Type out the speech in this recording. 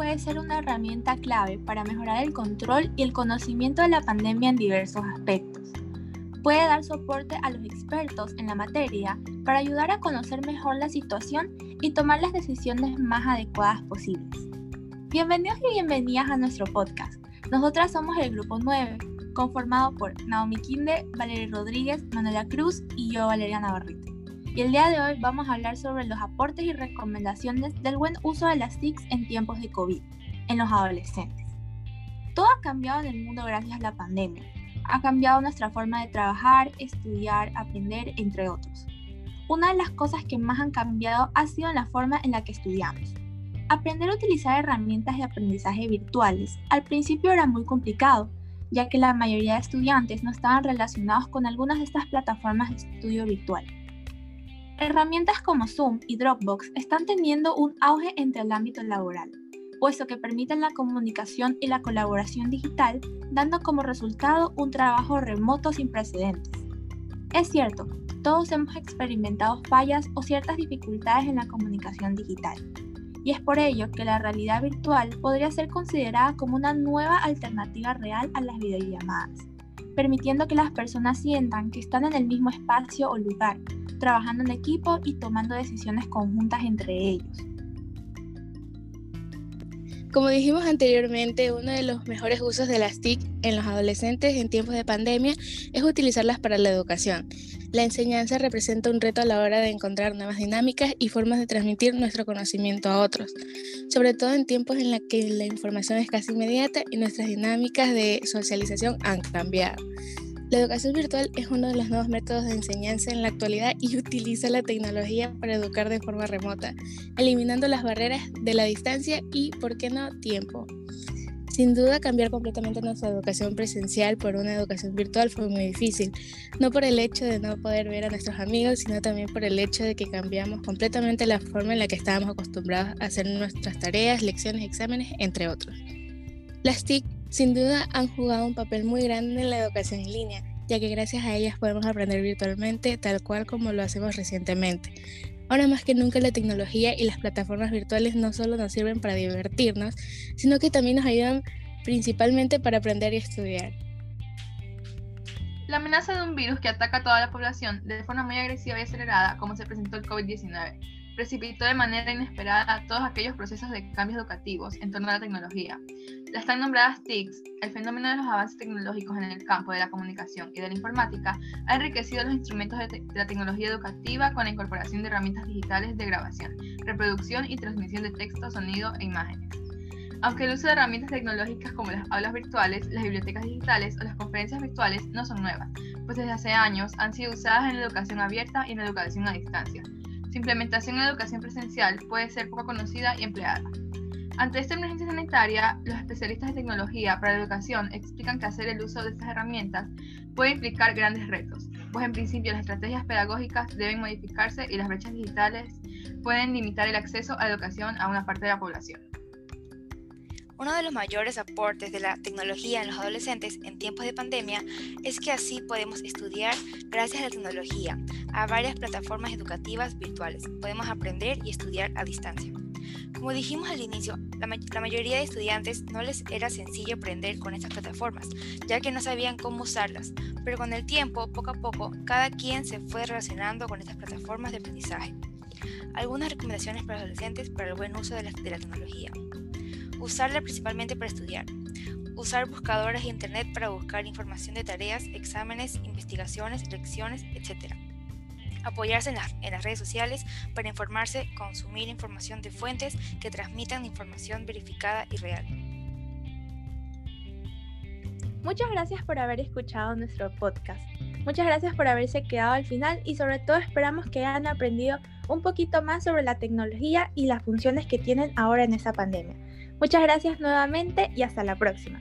puede ser una herramienta clave para mejorar el control y el conocimiento de la pandemia en diversos aspectos. Puede dar soporte a los expertos en la materia para ayudar a conocer mejor la situación y tomar las decisiones más adecuadas posibles. Bienvenidos y bienvenidas a nuestro podcast. Nosotras somos el Grupo 9, conformado por Naomi Kinde, Valeria Rodríguez, Manuela Cruz y yo, Valeria Navarrete. Y el día de hoy vamos a hablar sobre los aportes y recomendaciones del buen uso de las TICs en tiempos de COVID en los adolescentes. Todo ha cambiado en el mundo gracias a la pandemia. Ha cambiado nuestra forma de trabajar, estudiar, aprender, entre otros. Una de las cosas que más han cambiado ha sido la forma en la que estudiamos. Aprender a utilizar herramientas de aprendizaje virtuales al principio era muy complicado, ya que la mayoría de estudiantes no estaban relacionados con algunas de estas plataformas de estudio virtual. Herramientas como Zoom y Dropbox están teniendo un auge entre el ámbito laboral, puesto que permiten la comunicación y la colaboración digital, dando como resultado un trabajo remoto sin precedentes. Es cierto, todos hemos experimentado fallas o ciertas dificultades en la comunicación digital, y es por ello que la realidad virtual podría ser considerada como una nueva alternativa real a las videollamadas, permitiendo que las personas sientan que están en el mismo espacio o lugar, trabajando en equipo y tomando decisiones conjuntas entre ellos. Como dijimos anteriormente, uno de los mejores usos de las TIC en los adolescentes en tiempos de pandemia es utilizarlas para la educación. La enseñanza representa un reto a la hora de encontrar nuevas dinámicas y formas de transmitir nuestro conocimiento a otros, sobre todo en tiempos en los que la información es casi inmediata y nuestras dinámicas de socialización han cambiado. La educación virtual es uno de los nuevos métodos de enseñanza en la actualidad y utiliza la tecnología para educar de forma remota, eliminando las barreras de la distancia y, por qué no, tiempo. Sin duda, cambiar completamente nuestra educación presencial por una educación virtual fue muy difícil, no por el hecho de no poder ver a nuestros amigos, sino también por el hecho de que cambiamos completamente la forma en la que estábamos acostumbrados a hacer nuestras tareas, lecciones, exámenes, entre otros. Las TIC sin duda han jugado un papel muy grande en la educación en línea, ya que gracias a ellas podemos aprender virtualmente tal cual como lo hacemos recientemente. Ahora más que nunca la tecnología y las plataformas virtuales no solo nos sirven para divertirnos, sino que también nos ayudan principalmente para aprender y estudiar. La amenaza de un virus que ataca a toda la población de forma muy agresiva y acelerada, como se presentó el COVID-19, precipitó de manera inesperada todos aquellos procesos de cambios educativos en torno a la tecnología. Las tan nombradas TICs, el fenómeno de los avances tecnológicos en el campo de la comunicación y de la informática, ha enriquecido los instrumentos de, la tecnología educativa con la incorporación de herramientas digitales de grabación, reproducción y transmisión de texto, sonido e imágenes. Aunque el uso de herramientas tecnológicas como las aulas virtuales, las bibliotecas digitales o las conferencias virtuales no son nuevas, pues desde hace años han sido usadas en la educación abierta y en la educación a distancia, su implementación en la educación presencial puede ser poco conocida y empleada. Ante esta emergencia sanitaria, los especialistas de tecnología para la educación explican que hacer el uso de estas herramientas puede implicar grandes retos, pues en principio las estrategias pedagógicas deben modificarse y las brechas digitales pueden limitar el acceso a la educación a una parte de la población. Uno de los mayores aportes de la tecnología en los adolescentes en tiempos de pandemia es que así podemos estudiar gracias a la tecnología, a varias plataformas educativas virtuales. Podemos aprender y estudiar a distancia. Como dijimos al inicio, la, mayoría de estudiantes no les era sencillo aprender con estas plataformas, ya que no sabían cómo usarlas, pero con el tiempo, poco a poco, cada quien se fue relacionando con estas plataformas de aprendizaje. Algunas recomendaciones para los adolescentes para el buen uso de la tecnología. Usarla principalmente para estudiar. Usar buscadores de Internet para buscar información de tareas, exámenes, investigaciones, lecciones, etc. Apoyarse en las, redes sociales para informarse, consumir información de fuentes que transmitan información verificada y real. Muchas gracias por haber escuchado nuestro podcast. Muchas gracias por haberse quedado al final y sobre todo esperamos que hayan aprendido un poquito más sobre la tecnología y las funciones que tienen ahora en esta pandemia. Muchas gracias nuevamente y hasta la próxima.